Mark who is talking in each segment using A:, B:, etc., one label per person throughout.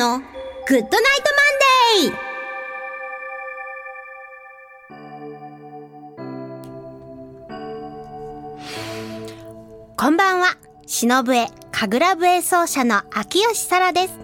A: の GOOD NIGHT MONDAY こんばんは。篠笛、神楽笛奏者の秋吉沙羅です。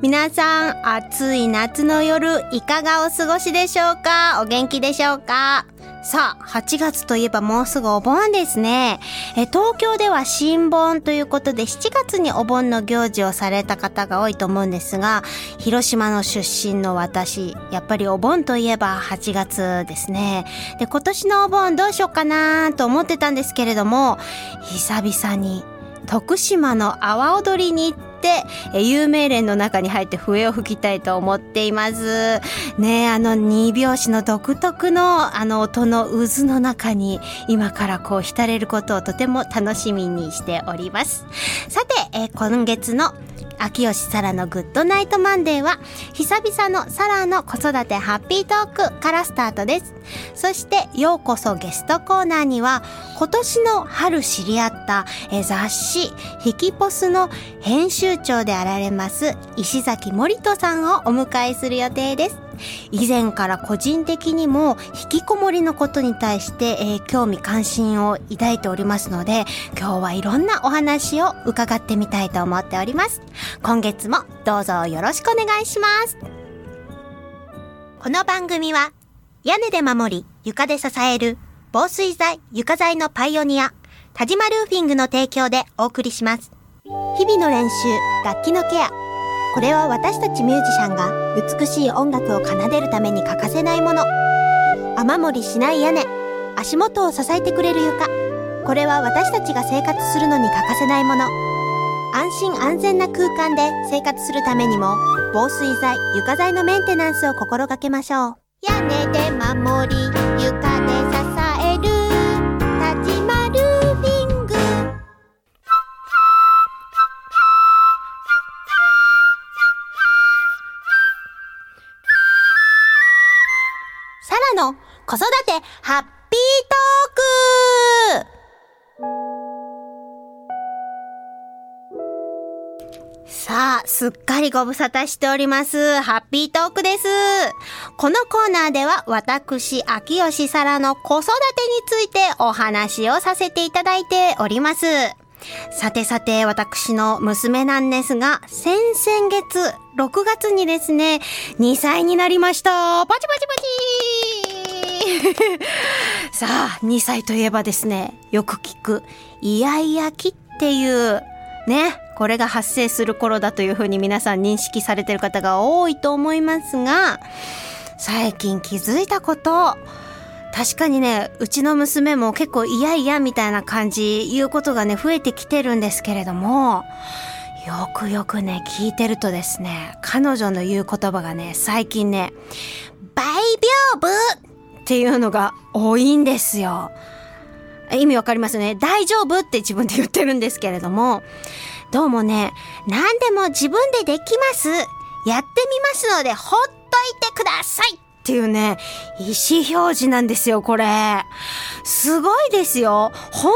A: 皆さん、暑い夏の夜、いかがお過ごしでしょうか？お元気でしょうか？さあ、8月といえばもうすぐお盆ですね。え、東京では新盆ということで、7月にお盆の行事をされた方が多いと思うんですが、広島の出身の私、やっぱりお盆といえば8月ですね。で、今年のお盆どうしようかなと思ってたんですけれども、久々に徳島の阿波踊りに行って、え有名連の中に入って笛を吹きたいと思っています。ねあの二拍子の独特のあの音の渦の中に今からこう浸れることをとても楽しみにしております。さて、え今月の秋吉沙羅の GOOD NIGHT MONDAY は久々の沙羅の子育てハッピートークからスタートです。そしてようこそゲストコーナーには今年の春知り合った雑誌ひきポスの編集長であられます石崎森人さんをお迎えする予定です。以前から個人的にも引きこもりのことに対して、えー興味関心を抱いておりますので今日はいろんなお話を伺ってみたいと思っております今月もどうぞよろしくお願いしますこの番組は屋根で守り床で支える防水材床材のパイオニア田島ルーフィングの提供でお送りします日々の練習楽器のケアこれは私たちミュージシャンが美しい音楽を奏でるために欠かせないもの。雨漏りしない屋根、足元を支えてくれる床。これは私たちが生活するのに欠かせないもの。安心安全な空間で生活するためにも、防水材、床材のメンテナンスを心がけましょう。屋根で守り、床で支える、田島ルーフィング。サラの子育てハッピートークすっかりご無沙汰しております。ハッピートークです。このコーナーでは私、秋吉沙羅の子育てについてお話をさせていただいております。さてさて、私の娘なんですが、先々月、6月にですね、2歳になりました。パチパチパチ さあ、2歳といえばですね、よく聞く、イヤイヤ期っていう、ね、これが発生する頃だというふうに皆さん認識されてる方が多いと思いますが、最近気づいたこと、確かにね、うちの娘も結構嫌々みたいな感じ言うことがね、増えてきてるんですけれども、よくよくね、聞いてるとですね、彼女の言う言葉がね、最近ね、大丈夫？っていうのが多いんですよ。意味わかりますね。大丈夫？って自分で言ってるんですけれども、どうもね、何でも自分でできます。やってみますので、ほっといてくださいっていうね、意思表示なんですよ、これ。すごいですよ。本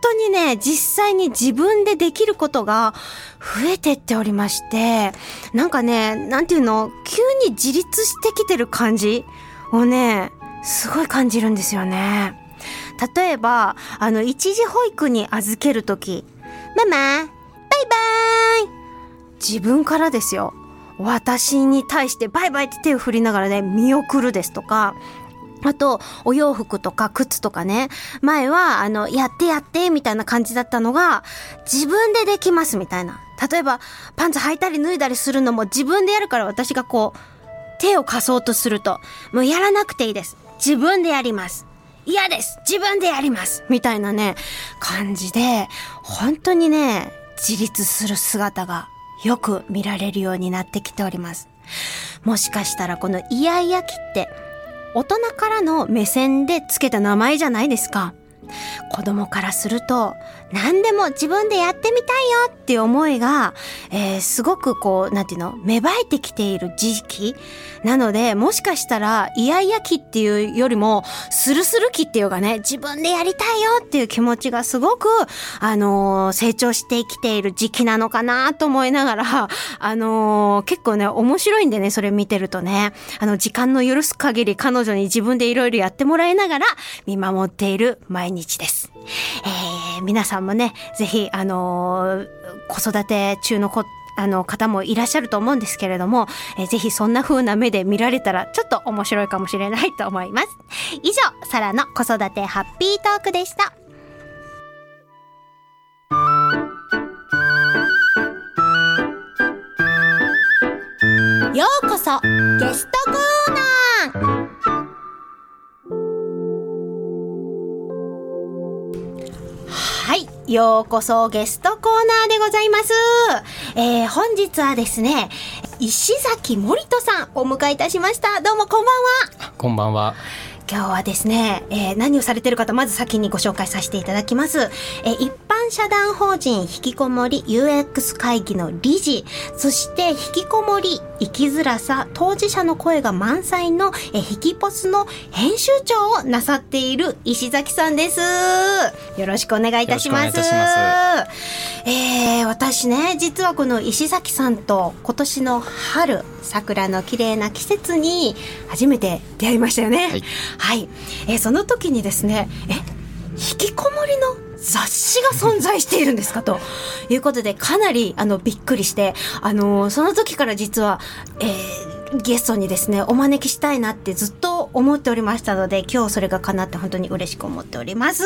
A: 当にね、実際に自分でできることが増えてっておりまして、なんかね、なんていうの、急に自立してきてる感じをね、すごい感じるんですよね。例えば、あの、一時保育に預けるとき、ママ、バイバイ自分からですよ。私に対してバイバイって手を振りながらね、見送るですとか、あと、お洋服とか靴とかね、前は、あの、やってやって、みたいな感じだったのが、自分でできます、みたいな。例えば、パンツ履いたり脱いだりするのも自分でやるから私がこう、手を貸そうとすると、もうやらなくていいです。自分でやります。嫌です自分でやりますみたいなね、感じで、本当にね、自立する姿がよく見られるようになってきております。もしかしたらこのイヤイヤ期って、大人からの目線でつけた名前じゃないですか。子供からすると、何でも自分でやってみたいよっていう思いが、えー、すごくこう、なんていうの、芽生えてきている時期なので、もしかしたら、イヤイヤ期っていうよりも、スルスル期っていうかね、自分でやりたいよっていう気持ちがすごく、あのー、成長してきている時期なのかなと思いながら、あのー、結構ね、面白いんでね、それ見てるとね、あの、時間の許す限り彼女に自分でいろいろやってもらいながら見守っている毎日です。えー、皆さんもね、ぜひ、あの、子育て中の子、あの方もいらっしゃると思うんですけれども、えー、ぜひそんな風な目で見られたらちょっと面白いかもしれないと思います。以上、サラの子育てハッピートークでした。ようこそゲストコーナーようこそゲストコーナーでございます、えー、本日はですね石崎森人さんお迎えいたしました。どうもこんばん
B: は。こんばんは。
A: 今日はですね、えー、何をされてる方まず先にご紹介させていただきます、えー、一般社団法人引きこもり UX 会議の理事そして引きこもり生きづらさ当事者の声が満載のえ引きポスの編集長をなさっている石崎さんです。よろしくお願いいたします。えー、私ね実はこの石崎さんと今年の春桜の綺麗な季節に初めて出会いましたよね。はい、はい、えー、その時にですねえ引きこもりの雑誌が存在しているんですかということでかなりあのびっくりしてあのその時から実は、えー、ゲストにですねお招きしたいなってずっと思っておりましたので今日それが叶って本当に嬉しく思っております。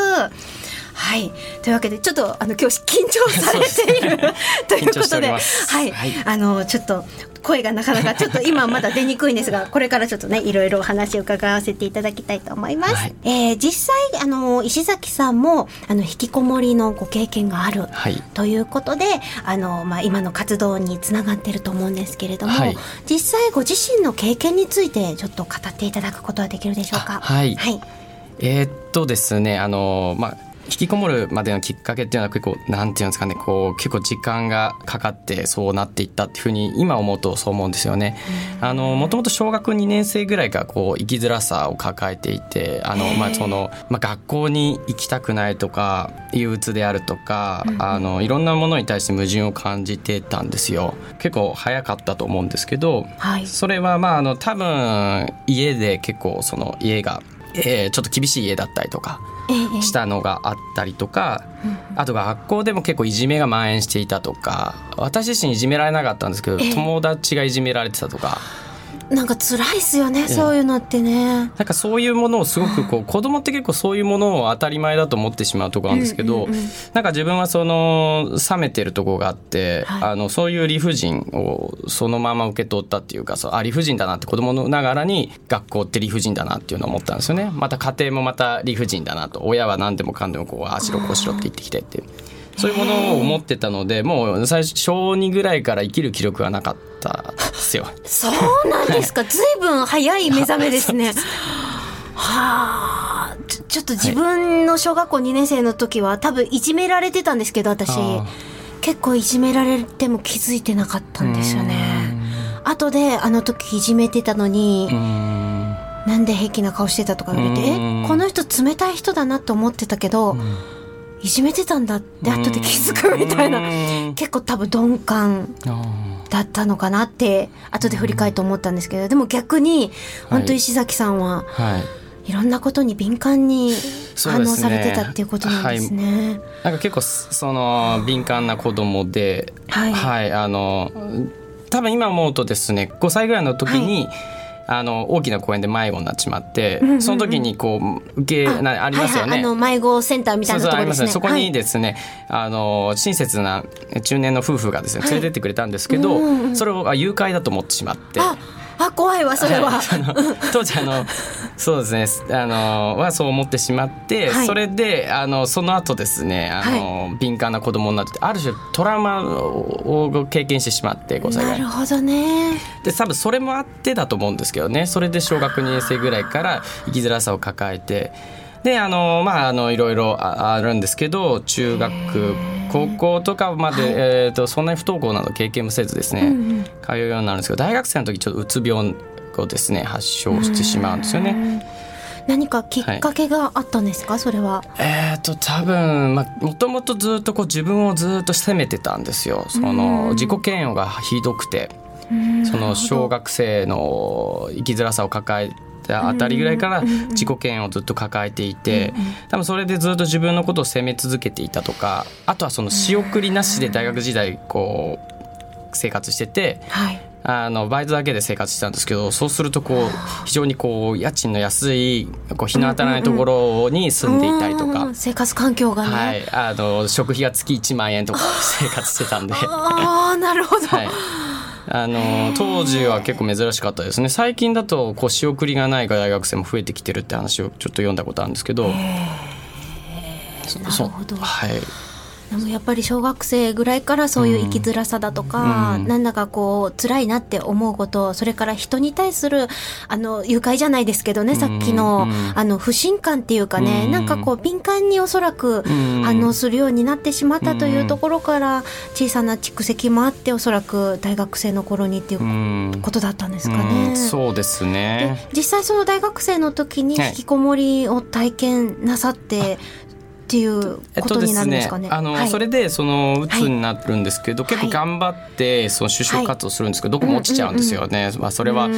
A: はい。というわけで、ちょっと、あの、今日緊張されている ということで、はい、はい。あの、ちょっと、声がなかなかちょっと今まだ出にくいんですが、これからちょっとね、いろいろお話を伺わせていただきたいと思います。はい、えー、実際、あの、石崎さんも、あの、引きこもりのご経験がある、はい、ということで、あの、まあ、今の活動につながってると思うんですけれども、はい、実際ご自身の経験について、ちょっと語っていただくことはできるでしょうか？
B: はい。はい。えー、っとですね、あの、まあ、引きこもるまでのきっかけっていうのは結構なんていうんですかねこう結構時間がかかってそうなっていったっていうふうに今思うとそう思うんですよね。あのもともと小学2年生ぐらいからこう生きづらさを抱えていてあの、まあそのまあ、学校に行きたくないとか憂鬱であるとか、あのいろんなものに対して矛盾を感じてたんですよ。結構早かったと思うんですけど、はい、それはまああの多分家で結構その家がえー、ちょっと厳しい家だったりとかしたのがあったりとか、あと学校でも結構いじめが蔓延していたとか私自身いじめられなかったんですけど友達がいじめられてたとか。
A: なんか辛いですよね、そういうのってね。
B: なんかそういうものをすごくこう子供って結構そういうものを当たり前だと思ってしまうところなんですけど、うんうんうん、なんか自分はその冷めてるところがあって、はい、あのそういう理不尽をそのまま受け取ったっていうかそうあ理不尽だなって子供のながらに学校って理不尽だなっていうのを思ったんですよね。また家庭もまた理不尽だなと親は何でもかんでもこうあしろこうしろって言ってきてって。そういうものを思ってたのでもう最初小2ぐらいから生きる気力はなかったですよ。
A: そうなんですか、ずい。ぶん早い目覚めですね。はあ。ちょっと自分の小学校2年生の時は多分いじめられてたんですけど私。結構いじめられても気づいてなかったんですよね。後であの時いじめてたのになんで平気な顔してたとか言われてえこの人冷たい人だなと思ってたけど。いじめてたんだって後で気づくみたいな。結構多分鈍感だったのかなって後で振り返って思ったんですけどでも逆に本当石崎さんは、はい、いろんなことに敏感に反応されてたっていうことなんですね。すねはい、
B: なんか結構その敏感な子供で、はい、はい、あの多分今思うとですね5歳ぐらいの時に、はいあの大きな公園で迷子になっちまって、その時にこう受けなありますよね、はいはい、
A: あの迷子センターみたいなところですね。
B: そこにですね、はい、あの親切な中年の夫婦がですね連れてってくれたんですけど、はい、それを誘拐だと思ってしまって。
A: あ怖いわそれは、
B: 当時あのそうですねあのはそう思ってしまって、はい、それであのその後ですねあの、はい、敏感な子供になってある種トラウマを経験してしまって
A: 5歳ぐらいなるほどね。
B: で多分それもあってだと思うんですけどねそれで小学2年生ぐらいから生きづらさを抱えてであのまああのいろいろああるんですけど中学高校とかまで、
A: はい。
B: えー、とそんなに不登校など経験もせずですね、
A: うんうん。
B: 通うようになるんですけど大学生の時ちょっとうつ病をですね発症してしまうんですよね。
A: 何かきっかけがあったんですか、それは。
B: えー、と多分まあもともとずっとこう自分をずっと責めてたんですよ。その自己嫌悪がひどくて。その小学生の生きづらさを抱えたあたりぐらいから自己嫌悪をずっと抱えていて多分それでずっと自分のことを責め続けていたとかあとはその仕送りなしで大学時代こう生活してて
A: はい。
B: あのバイトだけで生活してたんですけどそうするとこう非常にこう家賃の安いこう日の当たらないところに住んでいたりとか
A: うん。生活環境がね。
B: はい、あの食費が月1万円とか生活してたんで、は
A: ああ、なるほど。
B: い、あの当時は結構珍しかったですね。最近だとこう仕送りがない大学生も増えてきてるって話をちょっと読んだことあるんですけど。そ
A: なるほど。
B: そはい
A: でもやっぱり小学生ぐらいからそういう生きづらさだとか、
B: うん。
A: なんだかこう辛いなって思うことそれから人に対するあの誘拐じゃないですけどね、さっきの
B: うん。
A: あの不信感っていうかね、
B: うん。
A: なんかこう敏感におそらく
B: ん。
A: 反応するようになってしまったというところから小さな蓄積もあっておそらく大学生の頃にっていう
B: うん。
A: ことだったんですか
B: う
A: ね。
B: ん。そうですね。
A: で実際その大学生の時に
B: はい。
A: 引きこもりを体験なさってっていうことになるんですかね。
B: あの、
A: はい。
B: それでそのうつになるんですけど、結構頑張ってその就職活動するんですけど、どこも落ちちゃうんですよね。まあそれはあ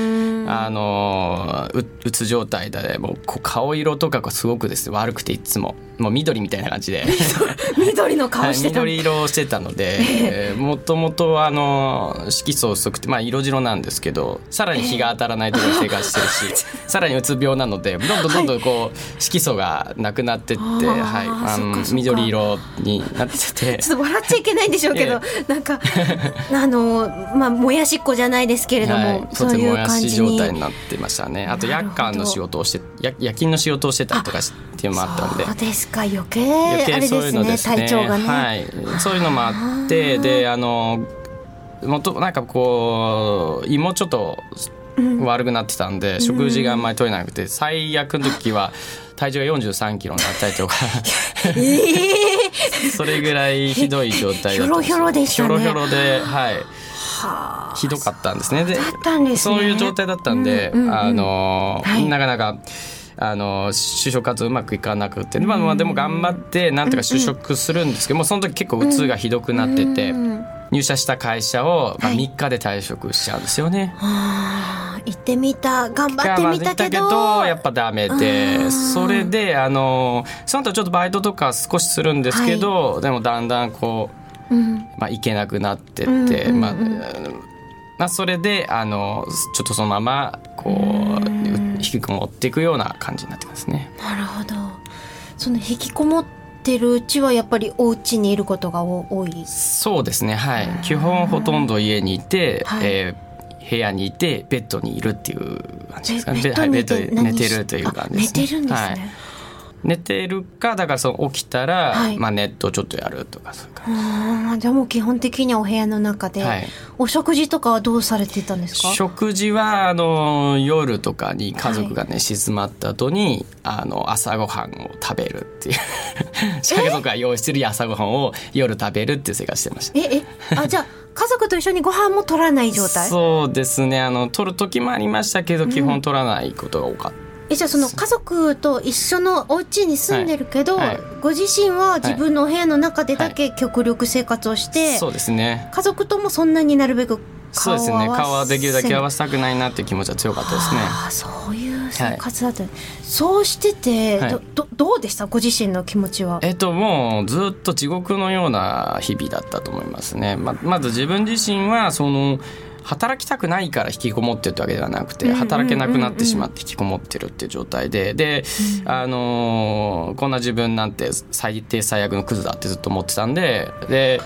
B: のううつ状態でもう顔色とかがすごくですね悪くていつも。もう緑みたいな感じで。
A: 緑の
B: はい
A: 顔してた、
B: 緑色をしてたので もともとあの色素薄くて、まあ、色白なんですけどさらに日が当たらないとこ生活してるし、さらにうつ病なのでどんどんどんどんこう色素がなくなってって、はい、あの緑色になってて。
A: ちょっと笑っちゃいけないんでしょうけど、なんか あのまあもやしっこじゃないですけれども、
B: はい、と
A: そういう
B: てもやし
A: 感じに
B: 状態になってましたね。あと夜間の仕事をして夜夜勤の仕事をしてたりとかしっていうのもあったんで。
A: そうですか余計。
B: 余計そういうの
A: ですね。
B: ね
A: 体調がね、
B: はい、そういうのもあってであのもっとなんかこう胃もちょっと悪くなってたんで、食事があんまり取れなくて最悪の時は体重が4 3キロになったりとか。それぐらいひどい状態だったん
A: ひょろひょろでしたね。
B: ひょろひょろではい。
A: はあ。
B: ひどかったんですね。で
A: ね。
B: そういう状態だったんで、
A: うんうんうん。
B: あの、
A: はい。
B: なかなかあの就職活動うまくいかなくて、まあまあでも頑張ってなんとか就職するんですけども、その時結構うつがひどくなってて、
A: うん
B: 入社した会社を、まあ、
A: はい。
B: 3日で退職しちゃうんですよね。
A: はあ行ってみた頑張ってみたけど。
B: まあやっぱダメで
A: うん。
B: それであのその後ちょっとバイトとか少しするんですけど、でもだんだんこう
A: うん。
B: まあ、行けなくなってって、
A: うんうんうん。
B: まあまあ、それであのちょっとそのままこう引きこもっていくような感じになってますね。
A: なるほど。その引きこもってるうちはやっぱりお家にいることが多多い。
B: そうですね。はい。基本ほとんど家にいて、
A: はい。
B: えー部屋にいてベッドにいるっていう感じですかね。
A: ベ
B: ッドで寝
A: て
B: るという感じです、
A: あ寝てるんですね、
B: はい。寝てるかだからその起きたら、
A: はい。
B: まあ、ネットをちょっとやるとかそういう感じ。
A: じゃあもう基本的にはお部屋の中で、
B: はい。
A: お食事とかはどうされてたんですか？
B: 食事はあの夜とかに家族がね、静まった後にあの朝ごはんを食べるっていう家族 が用意してる朝ごはんを夜食べるっていう生活してました。
A: ええ？あじゃあ家族と一緒にご飯も取らない状態？
B: そうですね。あの取る時もありましたけど基本取らないことが多かった。
A: えじゃあその家族と一緒のお家に住んでるけど、
B: はいはい。
A: ご自身は自分のお部屋の中でだけ極力生活をして、
B: そうですね。
A: 家族ともそんなになるべく
B: そうですね。顔はできるだけ合わせたくないなっていう気持ちは強かったですね。
A: そういう生活だった、そうしてて、
B: はい。
A: どどどうでした？ご自身の気持ちは？
B: えっともうずっと地獄のような日々だったと思いますね。ままず自分自身はその働きたくないから引きこもってるってわけではなくて働けなくなってしまって引きこもってるっていう状態で。で、あのーこんな自分なんて最低最悪のクズだってずっと思ってたんで。で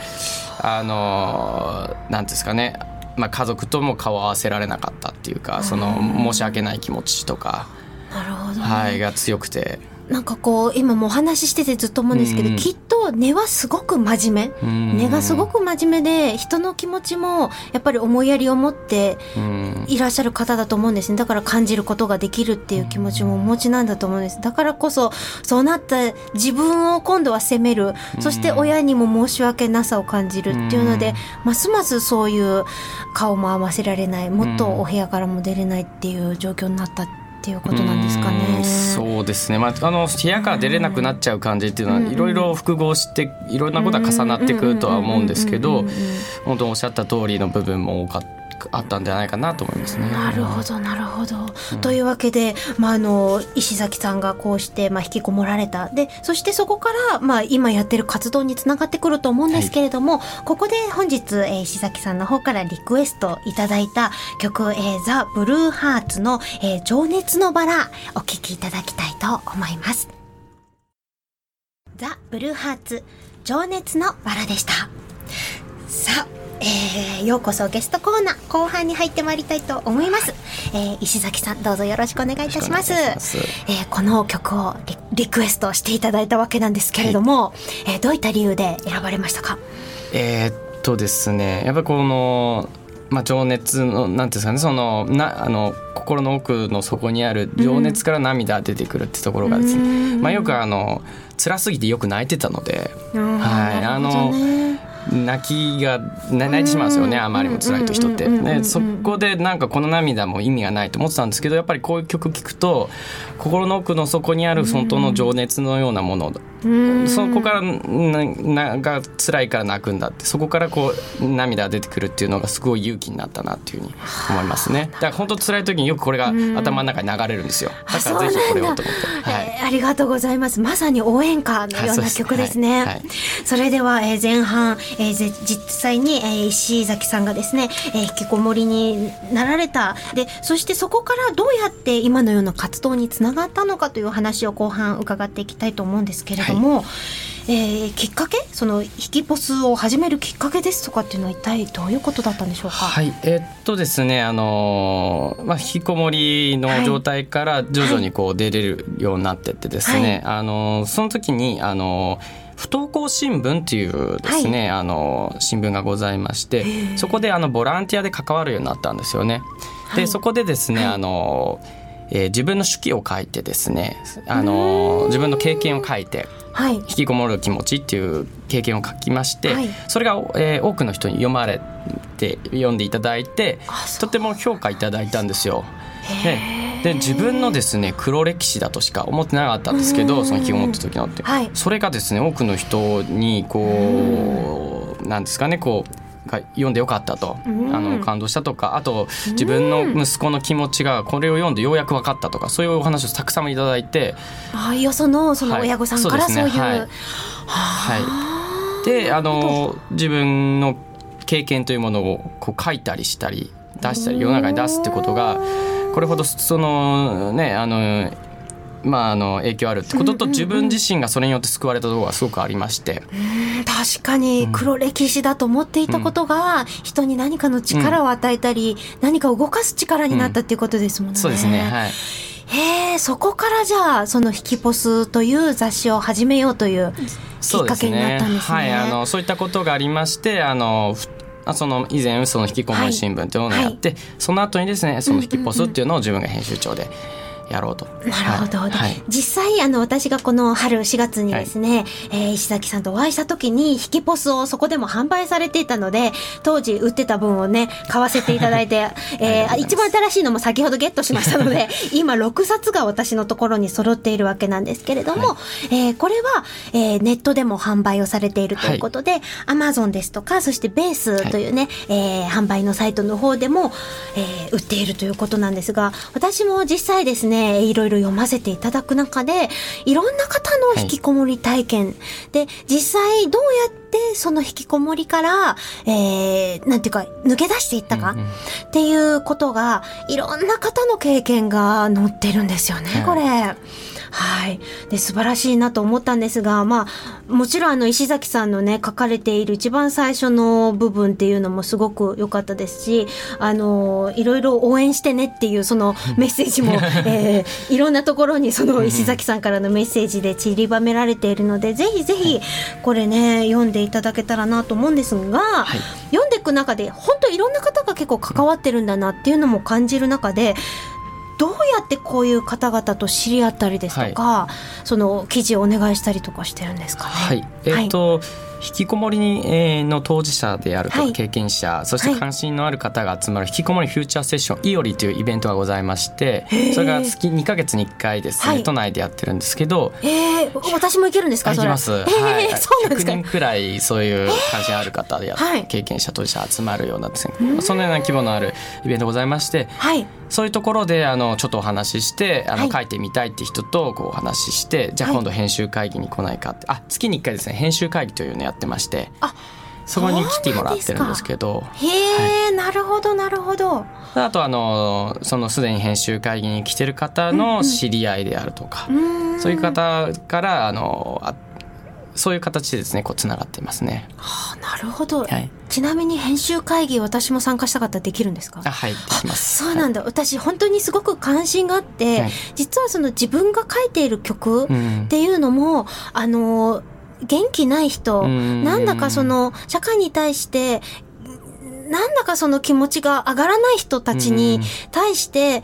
B: あのーなんですかねまあ、家族とも顔を合わせられなかったっていうかその申し訳ない気持ちとか、
A: なるほど、
B: はい、が強くて
A: なんかこう今もお話ししててずっと思うんですけど、
B: うん
A: きっと根はすごく真面目。
B: うん。
A: 根がすごく真面目で人の気持ちもやっぱり思いやりを持って
B: うん。
A: いらっしゃる方だと思うんですね。だから感じることができるっていう気持ちもお持ちなんだと思うんです。だからこそそうなった自分を今度は責める。そして親にも申し訳なさを感じるっていうのでますますそういう顔も合わせられない。もっとお部屋からも出れないっていう状況になったっていうことなんですか
B: うん
A: ね。
B: そうですね、まあ、あの部屋から出れなくなっちゃう感じっていうの
A: うん。
B: はいろいろ複合していろんなことが重なってくるとは思うんですけど本当おっしゃった通りの部分も多かあったんじゃないかなと思いますね。
A: なるほどなるほど。というわけで、まあ、あの石崎さんがこうして、まあ、引きこもられたでそしてそこから、まあ、今やってる活動につながってくると思うんですけれども、ここで本日、えー石崎さんの方からリクエストいただいた曲「えーザ・ブルーハーツの、えー情熱のバラ」お聴きいただきたいと思います。ザ・ブルーハーツ情熱のバラでした。さあ、えーようこそゲストコーナー後半に入ってまいりたいと思います、えー石崎さんどうぞよろしくお願いいたします。
B: し
A: えーこの曲をリリクエストしていただいたわけなんですけれども、えーどういった理由で選ばれましたか？
B: えーっとですねやっぱりこの、まあ、情熱のなんていうんですかねそのなあの心の奥の底にある情熱から涙出てくるってところがですね、
A: うん。
B: まあ、よくあの辛すぎてよく泣いてたので
A: はい。
B: あの泣きがな泣いてしまうんですよね
A: うん
B: あまりにも辛いと人って。
A: うんうんうんうんうん
B: でそこでなんかこの涙も意味がないと思ってたんですけどやっぱりこういう曲聴くと心の奥の底にある本当の情熱のようなものそこからななが辛いから泣くんだってそこからこう涙が出てくるっていうのがすごい勇気になったなっていうふうに思いますねだから本当辛い時によくこれが頭の中に流れるんですよだからぜひこれをと思って、
A: ありがとうございますまさに応援歌のような曲ですね、
B: はいはい
A: それでは、えー前半、えーぜ実際に、えー石崎さんがですね、えー引きこもりになられた。でそしてそこからどうやって今のような活動につながったのかという話を後半伺っていきたいと思うんですけれども、えーきっかけ？その引きポスを始めるきっかけですとかっていうのは一体どういうことだったんでしょうか、
B: はい、えーっとですね、あのーまあ、引きこもりの状態から徐々にこう出れるようになってってですね、あのーその時に、あのー不登校新聞っていうですね、あのー新聞がございましてそこであのボランティアで関わるようになったんですよね。
A: はい。
B: でそこでですね、あのーえー自分の手記を書いてですね、あのー自分の経験を書いて
A: はい。
B: 引きこもる気持ちっていう経験を書きまして、
A: はい。
B: それが、えー多くの人に読まれて読んでいただいてとても評価いただいたんですよ。でで自分のですね黒歴史だとしか思ってなかったんですけ
A: うん
B: どその引きこもった時のって、
A: はい。
B: それがですね多くの人にこうなんですかねこうが読んでよかったと、
A: うん。
B: あの感動したとかあと自分の息子の気持ちがこれを読んでようやく分かったとかそういうお話をたくさんいただいて。
A: ああよそのその親御さんから
B: はい
A: そうい。う、
B: はい、であの自分の経験というものをこう書いたりしたり出したり世の中に出すってことがこれほどそのねあのまああの影響あるってことと自分自身がそれによって救われたところがすごくありまして。
A: うん確かに黒歴史だと思っていたことが人に何かの力を与えたり、何かを動かす力になったっていうことですもんね。
B: そうですね、はい、
A: へえそこからじゃあその「ヒキポス」という雑誌を始めようというきっかけになったんですね。
B: はい、あのそういったことがありましてあのその以前その引きこもり新聞というものをやって、その後にですねその引きポスっていうのを自分が編集長でやろうと。
A: なるほど、
B: はい。はい。
A: 実際あの私がこの春4月にですね、えー石崎さんとお会いした時に引きポスをそこでも販売されていたので当時売ってた分をね買わせていただいて、えー一番新しいのも先ほどゲットしましたので 今6冊が私のところに揃っているわけなんですけれども、えーこれは、えーネットでも販売をされているということで、Amazon ですとかそしてベースというね、えー販売のサイトの方でも、えー売っているということなんですが私も実際ですねいろいろ読ませていただく中でいろんな方の引きこもり体験、で実際どうやってその引きこもりから、えーなんていうか抜け出していったか、
B: うんうん。
A: っていうことがいろんな方の経験が載ってるんですよね、
B: はい。
A: これ。はい。で、素晴らしいなと思ったんですが、まあ、もちろんあの、石崎さんのね、書かれている一番最初の部分っていうのもすごく良かったですし、あの、いろいろ応援してねっていうそのメッセージも、えー、いろんなところにその石崎さんからのメッセージで散りばめられているので、ぜひぜひ、これね、読んでいただけたらなと思うんですが、はい、読んでいく中で、本当いろんな方が結構関わってるんだなっていうのも感じる中で、どうやってこういう方々と知り合ったりですとか、はい、その記事をお願いしたりとかしてるんですかね？
B: はい、えー、っと、はい引きこもりの当事者であるとか経験者、はい、そして関心のある方が集まる引きこもりフューチャーセッションいおりというイベントがございましてそれが月2か月に1回ですね、はい、都内でやってるんですけど
A: えー、私も行けるんですか
B: 行きます、はい、そうなんですか？100人くらいそういう関心ある方でや、はい、経験者当事者集まるようなですねそのような規模のあるイベントございまして、はい、そういうところであのちょっとお話ししてあの、書いてみたいって人とこうお話ししてじゃあ今度編集会議に来ないかって、あ月に1回ですね編集会議というのやってましてあそこに来てもらってるんですけど。
A: へえ、はい、なるほどなるほど。
B: あとあのそのすでに編集会議に来てる方の知り合いであるとか、うんうん、そういう方からあのあそういう形でですねこうつながっていますね。
A: はあ、なるほど、はい、ちなみに編集会議私も参加したかったらできるんですか？
B: あはいできます。
A: そうなんだ、はい、私本当にすごく関心があって、はい、実はその自分が書いている曲っていうのも、うん、あの元気ない人、なんだかその社会に対してなんだかその気持ちが上がらない人たちに対して、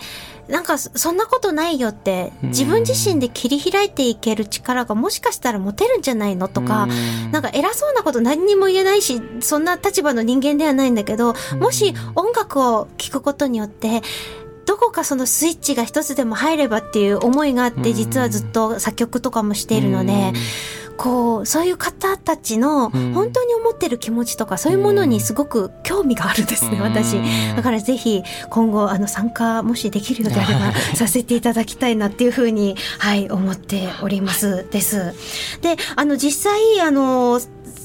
A: なんかそんなことないよって自分自身で切り開いていける力がもしかしたら持てるんじゃないのとか、なんか偉そうなこと何にも言えないし、そんな立場の人間ではないんだけど、もし音楽を聴くことによって、どこかそのスイッチが一つでも入ればっていう思いがあって、実はずっと作曲とかもしているので、こうそういう方たちの本当に思ってる気持ちとか、そういうものにすごく興味があるんですね、私。だからぜひ今後あの参加もしできるようであれば させていただきたいなっていうふうにはい思っておりますです。であの実際あの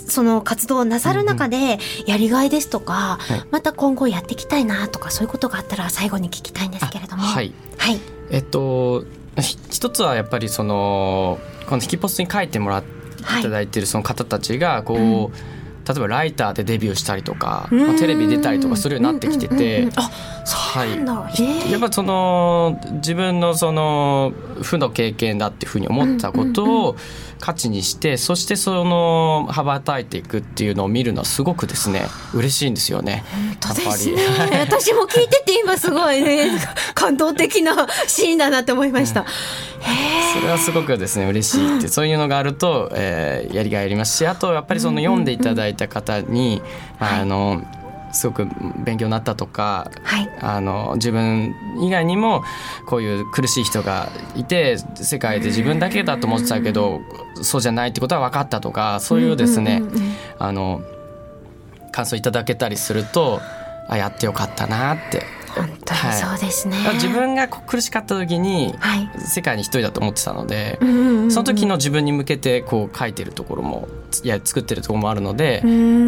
A: その活動をなさる中でやりがいですとか、うんうん、また今後やっていきたいなとかそういうことがあったら最後に聞きたいんですけれども。
B: はい、はい、えっと一つはやっぱりそのこの引きポストに書いてもらってい。ただいているその方たちがこう、うん。例えばライターでデビューしたりとか、まあ、テレビ出たりとかするようになってきてて、
A: はい、
B: やっぱその自分のその負の経験だっていうふうに思ったことを価値にしてそしてその羽ばたいていくっていうのを見るのはすごくですね嬉しいんですよね。
A: 本当ですね。私も聞いてて今すごいね感動的なシーンだなって思いました。
B: それはすごくですね嬉しいって、そういうのがあると、えー、やりがいありますしあとやっぱりその読んでいただいた方に、あの、すごく勉強になったとか、はい、あの自分以外にもこういう苦しい人がいて世界で自分だけだと思ってたけどそうじゃないってことは分かったとかそういうですね、あの感想いただけたりするとあやってよかったなって。
A: 本当にそうですね、
B: はい、自分が苦しかった時に、世界に一人だと思ってたので、その時の自分に向けてこう書いてるところもいや作ってるところもあるので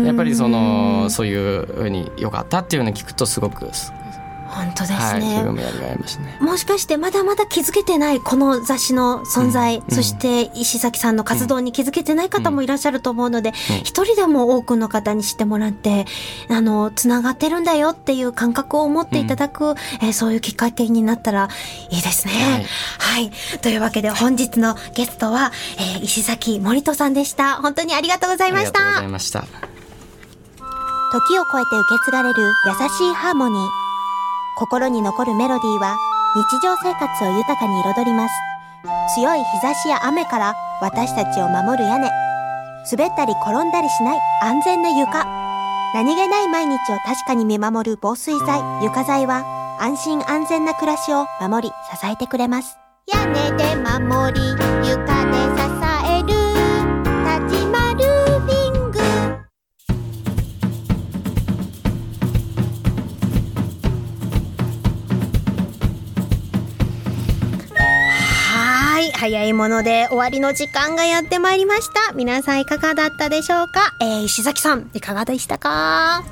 B: やっぱりそのそういうふうによかったっていうのを聞くとすごく
A: 本当ですね,、
B: はい、
A: ねもしかしてまだまだ気づけてないこの雑誌の存在、うん、そして石崎さんの活動に気づけてない方もいらっしゃると思うので、一、うん、人でも多くの方に知ってもらってあのつながってるんだよっていう感覚を持っていただく、うん、えー、そういうきっかけになったらいいですね。はい、はい、というわけで本日のゲストは、えー、石崎森人さんでした。本当にありがとうございました。ありがとうございました。時を超えて受け継がれる優しいハーモニー。心に残るメロディーは日常生活を豊かに彩ります。強い日差しや雨から私たちを守る屋根。滑ったり転んだりしない安全な床。何気ない毎日を確かに見守る防水剤、床材は安心安全な暮らしを守り支えてくれます。屋根で守り、床で支え早いもので終わりの時間がやってまいりました。皆さんいかがだったでしょうか？えー、石崎さん、いかがでしたか？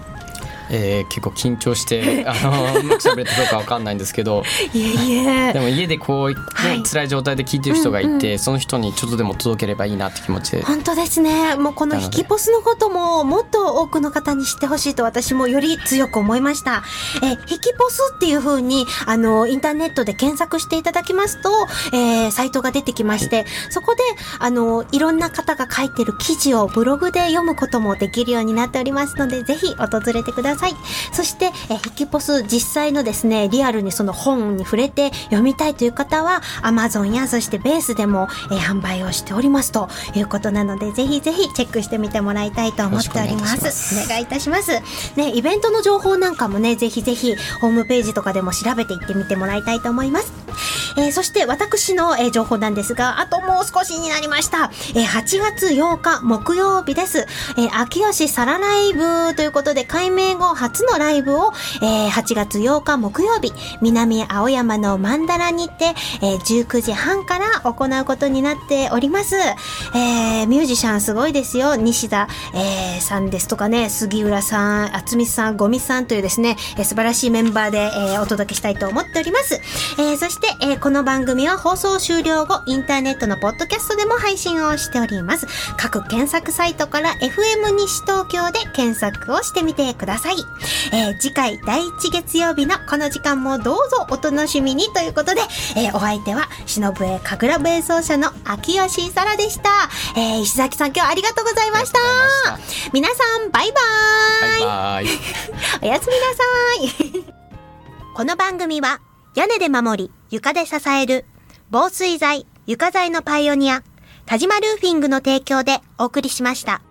B: えー、結構緊張して あのうまく喋れたどうかわかんないんですけど
A: いえいえ
B: でも家でこう、ね
A: はい
B: 辛い状態で聞いてる人がいて、
A: うんうん
B: その人にちょっとでも届ければいいなって気持ちで
A: 本当ですね。もうこのヒキポスのことももっと多くの方に知ってほしいと私もより強く思いました。え、ヒキポスっていう風に、あの、インターネットで検索していただきますと、えーサイトが出てきまして、そこで、あの、いろんな方が書いてる記事をブログで読むこともできるようになっておりますので、ぜひ訪れてください。そして、え、ヒキポス実際のですね、リアルにその本に触れて読みたいという方は、Amazon やそしてベースでも、えー販売をしておりますということなので、ぜひぜひチェックしてみてもらいたいと思っております。
B: よろしくお願いいたします
A: お願いいたします。ね、イベントの情報なんかもね、ぜひぜひホームページとかでも調べていってみてもらいたいと思います。えーそして私の、えー情報なんですが、あともう少しになりました。えー8月8日木曜日です。えー秋吉サラライブということで、改名後初のライブを、えー8月8日木曜日、南青山のマンダラにて、えー19時半から行うことになっております。えーミュージシャンすごいですよ。西田、えーさんですとかね、杉浦さん、厚美さん、ゴミさんというですね、えー素晴らしいメンバーで、えーお届けしたいと思っております。えーそして、えーこの番組は放送終了後、インターネットのポッドキャストでも配信をしております。各検索サイトから FM 西東京で検索をしてみてください。えー次回第1月曜日のこの時間もどうぞお楽しみにということで、えーお相手は、忍笛神楽笛奏者の秋吉沙羅でした。えー石崎さん今日はありがとうございました。
B: し
A: 皆さん、バイバーイ
B: バイバイ
A: おやすみなさい。この番組は屋根で守り床で支える防水材床材のパイオニア田島ルーフィングの提供でお送りしました。